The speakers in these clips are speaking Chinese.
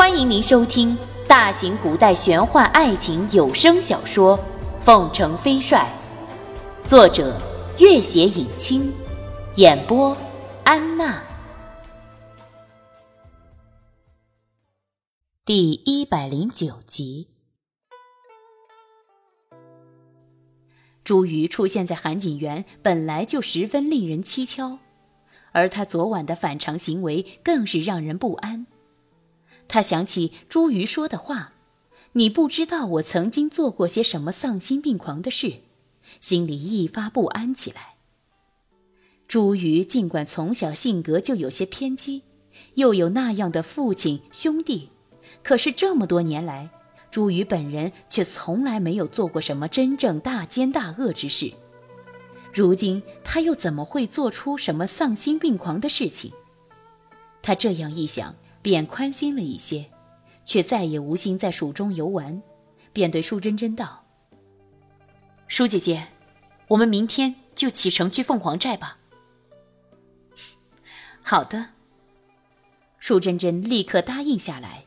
欢迎您收听大型古代玄幻爱情有声小说《凤城飞帅》，作者：月写影清，演播：安娜。第一百零九集，朱瑜出现在韩景园，本来就十分令人蹊跷，而他昨晚的反常行为更是让人不安。他想起朱瑜说的话：“你不知道我曾经做过些什么丧心病狂的事”，心里一发不安起来。朱瑜尽管从小性格就有些偏激，又有那样的父亲兄弟，可是这么多年来，朱瑜本人却从来没有做过什么真正大奸大恶之事。如今他又怎么会做出什么丧心病狂的事情？他这样一想。便宽心了一些，却再也无心在蜀中游玩，便对舒珍珍道：“舒姐姐，我们明天就启程去凤凰寨吧。”好的。舒珍珍立刻答应下来。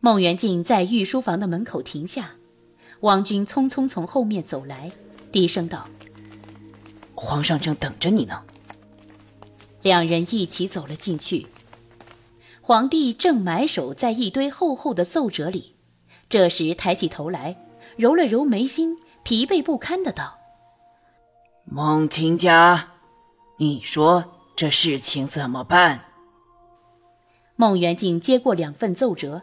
孟元敬在御书房的门口停下，王军匆匆从后面走来，低声道：“皇上正等着你呢。”两人一起走了进去。皇帝正埋首在一堆厚厚的奏折里，这时抬起头来，揉了揉眉心，疲惫不堪的道：“孟亲家，你说这事情怎么办？”孟元敬接过两份奏折，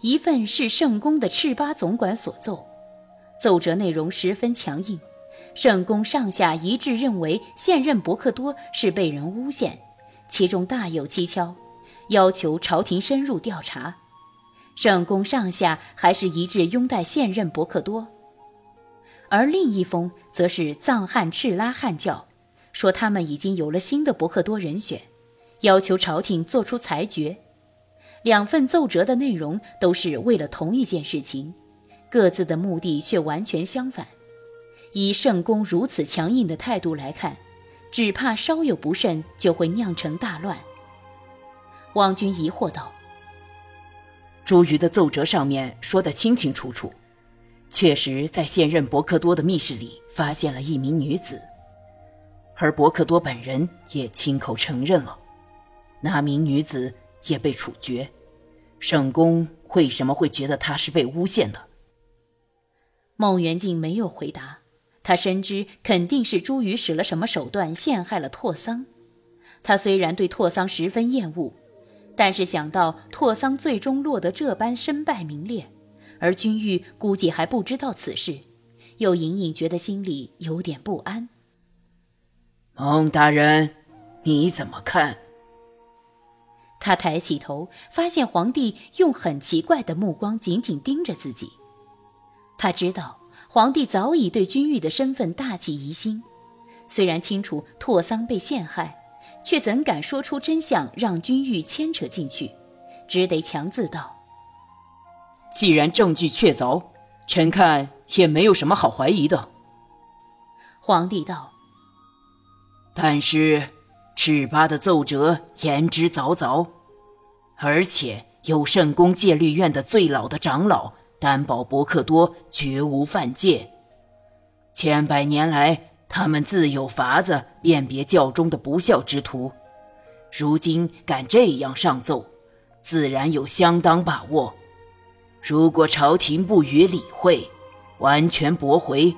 一份是圣宫的赤巴总管所奏，奏折内容十分强硬。圣宫上下一致认为现任伯克多是被人诬陷，其中大有蹊跷，要求朝廷深入调查。圣宫上下还是一致拥戴现任伯克多。而另一封则是藏汉赤拉汉教，说他们已经有了新的伯克多人选，要求朝廷做出裁决。两份奏折的内容都是为了同一件事情，各自的目的却完全相反。以圣公如此强硬的态度来看，只怕稍有不慎就会酿成大乱。王军疑惑道：“朱瑜的奏折上面说的清清楚楚，确实在现任伯克多的密室里发现了一名女子，而伯克多本人也亲口承认了，那名女子也被处决。圣公为什么会觉得她是被诬陷的？”孟元敬没有回答。他深知肯定是朱瑜使了什么手段陷害了拓桑。他虽然对拓桑十分厌恶，但是想到拓桑最终落得这般身败名裂，而君玉估计还不知道此事，又隐隐觉得心里有点不安。孟大人，你怎么看？他抬起头，发现皇帝用很奇怪的目光紧紧盯着自己。他知道。皇帝早已对君玉的身份大起疑心，虽然清楚拓桑被陷害，却怎敢说出真相让君玉牵扯进去，只得强自道：“既然证据确凿，臣看也没有什么好怀疑的。”皇帝道：“但是赤巴的奏折言之凿凿，而且有圣宫戒律院的最老的长老。”担保伯克多绝无犯戒，千百年来他们自有法子辨别教中的不孝之徒，如今敢这样上奏，自然有相当把握。如果朝廷不予理会，完全驳回，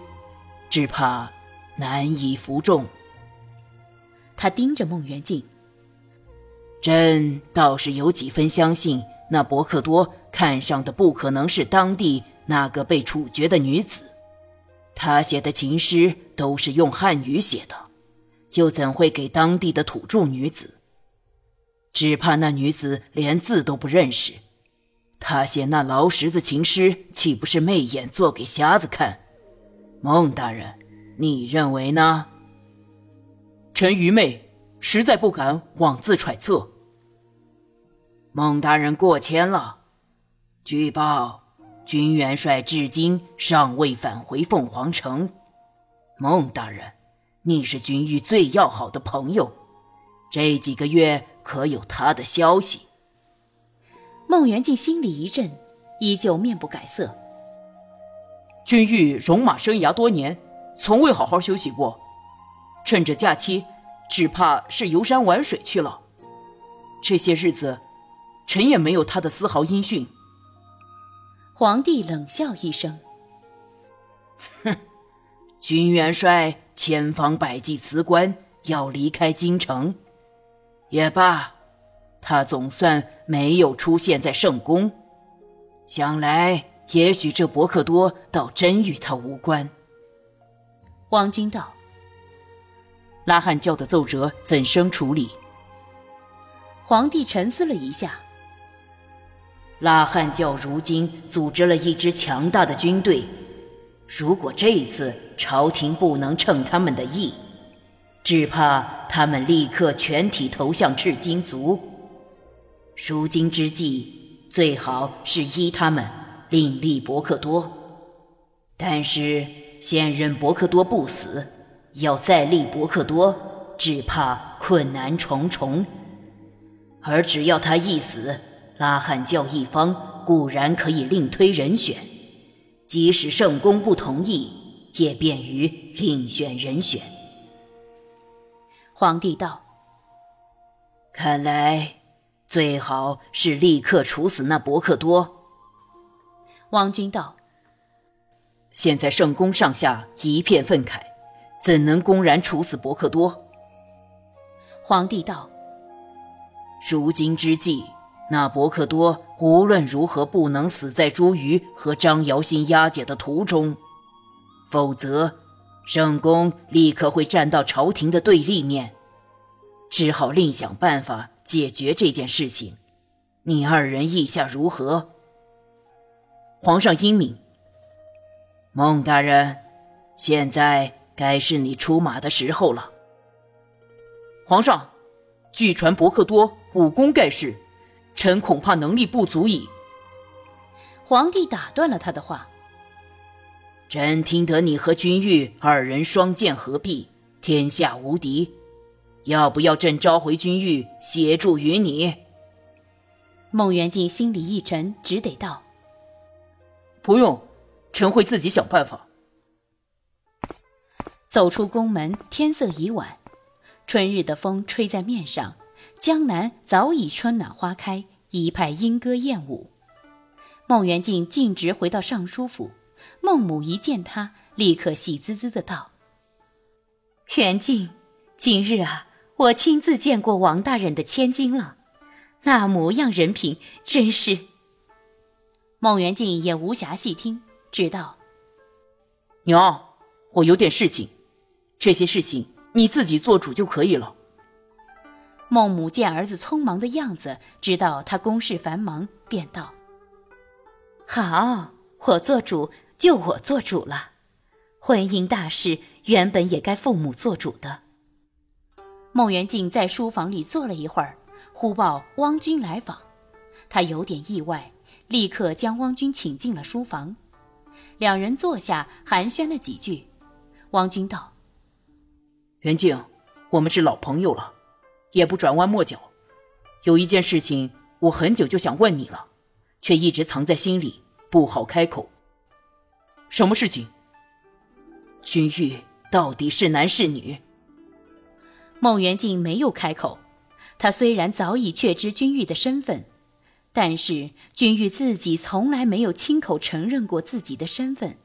只怕难以服众。他盯着孟元敬，朕倒是有几分相信。那伯克多看上的不可能是当地那个被处决的女子，他写的情诗都是用汉语写的，又怎会给当地的土著女子？只怕那女子连字都不认识，他写那劳什子情诗岂不是媚眼做给瞎子看？孟大人，你认为呢？臣愚昧，实在不敢妄自揣测。孟大人过谦了。据报，军元帅至今尚未返回凤凰城。孟大人，你是君玉最要好的朋友，这几个月可有他的消息？孟元敬心里一震，依旧面不改色。君玉戎马生涯多年，从未好好休息过，趁着假期，只怕是游山玩水去了。这些日子，臣也没有他的丝毫音讯。皇帝冷笑一声：“哼，军元帅千方百计辞官，要离开京城。也罢，他总算没有出现在圣宫。想来，也许这伯克多倒真与他无关。”王军道：“拉汉教的奏折怎生处理？”皇帝沉思了一下。拉汉教如今组织了一支强大的军队，如果这一次朝廷不能称他们的意，只怕他们立刻全体投向赤金族。如今之计，最好是依他们另立伯克多。但是现任伯克多不死，要再立伯克多，只怕困难重重。而只要他一死，拉罕教一方固然可以另推人选，即使圣公不同意，也便于另选人选。皇帝道：“看来最好是立刻处死那伯克多。”王军道：“现在圣公上下一片愤慨，怎能公然处死伯克多？”皇帝道。如今之计，那伯克多无论如何不能死在朱瑜和张瑶心押解的途中，否则圣公立刻会站到朝廷的对立面，只好另想办法解决这件事情。你二人意下如何？皇上英明。孟大人，现在该是你出马的时候了。皇上。据传伯克多武功盖世，臣恐怕能力不足以。皇帝打断了他的话。朕听得你和君玉二人双剑合璧，天下无敌，要不要朕召回君玉协助于你？孟元敬心里一沉，只得道：“不用，臣会自己想办法。”走出宫门，天色已晚。春日的风吹在面上，江南早已春暖花开，一派莺歌燕舞。孟元敬径直回到尚书府，孟母一见他，立刻喜滋滋的道：“元敬，今日啊，我亲自见过王大人的千金了，那模样人品真是……”孟元敬也无暇细听，只道：“娘，我有点事情，这些事情。”你自己做主就可以了。孟母见儿子匆忙的样子，知道他公事繁忙，便道：“好，我做主就我做主了。婚姻大事原本也该父母做主的。”孟元敬在书房里坐了一会儿，忽报汪君来访，他有点意外，立刻将汪君请进了书房。两人坐下寒暄了几句，汪君道。元敬，我们是老朋友了，也不转弯抹角。有一件事情，我很久就想问你了，却一直藏在心里，不好开口。什么事情？君玉到底是男是女？孟元敬没有开口。他虽然早已确知君玉的身份，但是君玉自己从来没有亲口承认过自己的身份。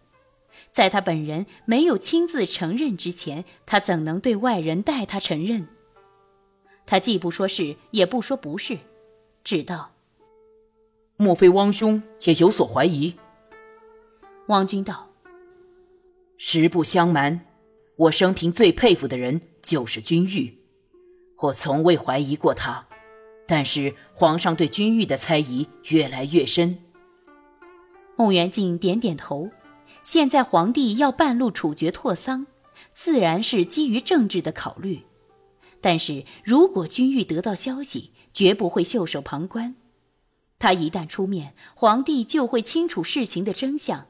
在他本人没有亲自承认之前，他怎能对外人代他承认？他既不说是，也不说不是，只道：“莫非汪兄也有所怀疑？”汪君道：“实不相瞒，我生平最佩服的人就是君玉，我从未怀疑过他。但是皇上对君玉的猜疑越来越深。”孟元敬点点头。现在皇帝要半路处决拓桑，自然是基于政治的考虑。但是如果君玉得到消息，绝不会袖手旁观。他一旦出面，皇帝就会清楚事情的真相。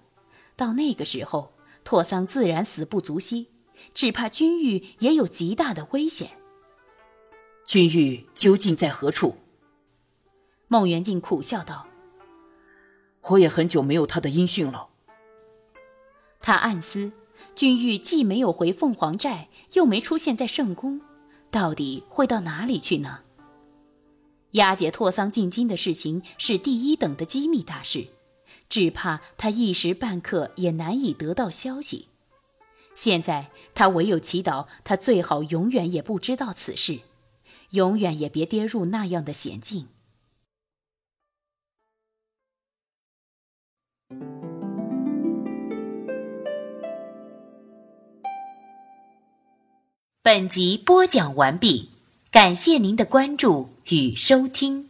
到那个时候，拓桑自然死不足惜，只怕君玉也有极大的危险。君玉究竟在何处？孟元敬苦笑道。我也很久没有他的音讯了。他暗思，君玉既没有回凤凰寨，又没出现在圣宫，到底会到哪里去呢？押解拓桑进京的事情是第一等的机密大事，只怕他一时半刻也难以得到消息。现在他唯有祈祷，他最好永远也不知道此事，永远也别跌入那样的险境。本集播讲完毕，感谢您的关注与收听。